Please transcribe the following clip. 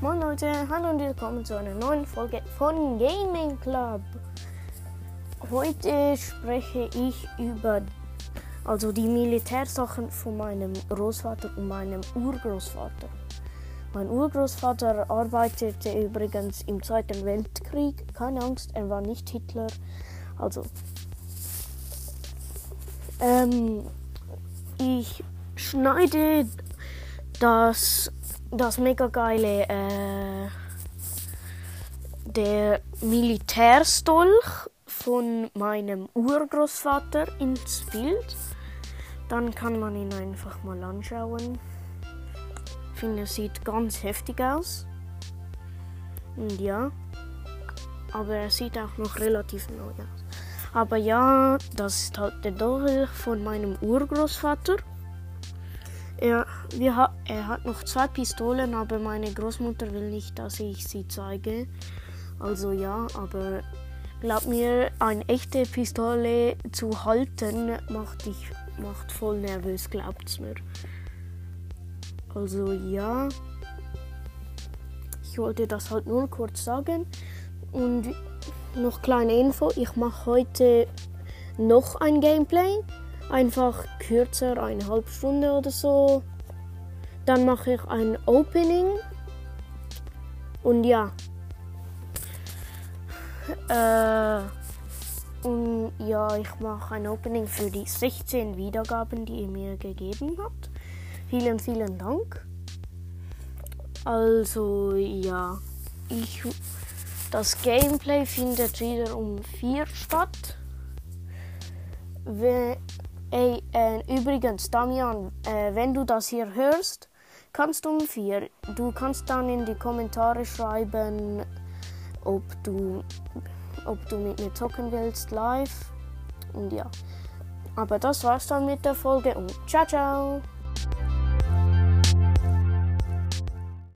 Moin Leute, hallo und willkommen zu einer neuen Folge von Gaming Club. Heute spreche ich über also die Militärsachen von meinem Großvater und meinem Urgroßvater. Mein Urgroßvater arbeitete übrigens im Zweiten Weltkrieg. Keine Angst, er war nicht Hitler. Also, ähm, ich schneide das, das mega geile, äh, der Militärstolch von meinem Urgroßvater ins Bild. Dann kann man ihn einfach mal anschauen. Ich finde, er sieht ganz heftig aus. Und ja, aber er sieht auch noch relativ neu aus. Aber ja, das ist halt der Dolch von meinem Urgroßvater. Er, ha er hat noch zwei Pistolen, aber meine Großmutter will nicht, dass ich sie zeige. Also ja, aber glaub mir, eine echte Pistole zu halten macht dich macht voll nervös, glaubt's mir. Also ja, ich wollte das halt nur kurz sagen und noch kleine Info, ich mache heute noch ein Gameplay einfach kürzer, eine halbe Stunde oder so. Dann mache ich ein Opening. Und ja. Äh, und ja, ich mache ein Opening für die 16 Wiedergaben, die ihr mir gegeben habt. Vielen, vielen Dank. Also ja, ich, das Gameplay findet wieder um 4 statt. Ey, äh, übrigens, Damian, äh, wenn du das hier hörst, kannst du um vier. Du kannst dann in die Kommentare schreiben, ob du, ob du mit mir zocken willst live. Und ja. Aber das war's dann mit der Folge und ciao, ciao!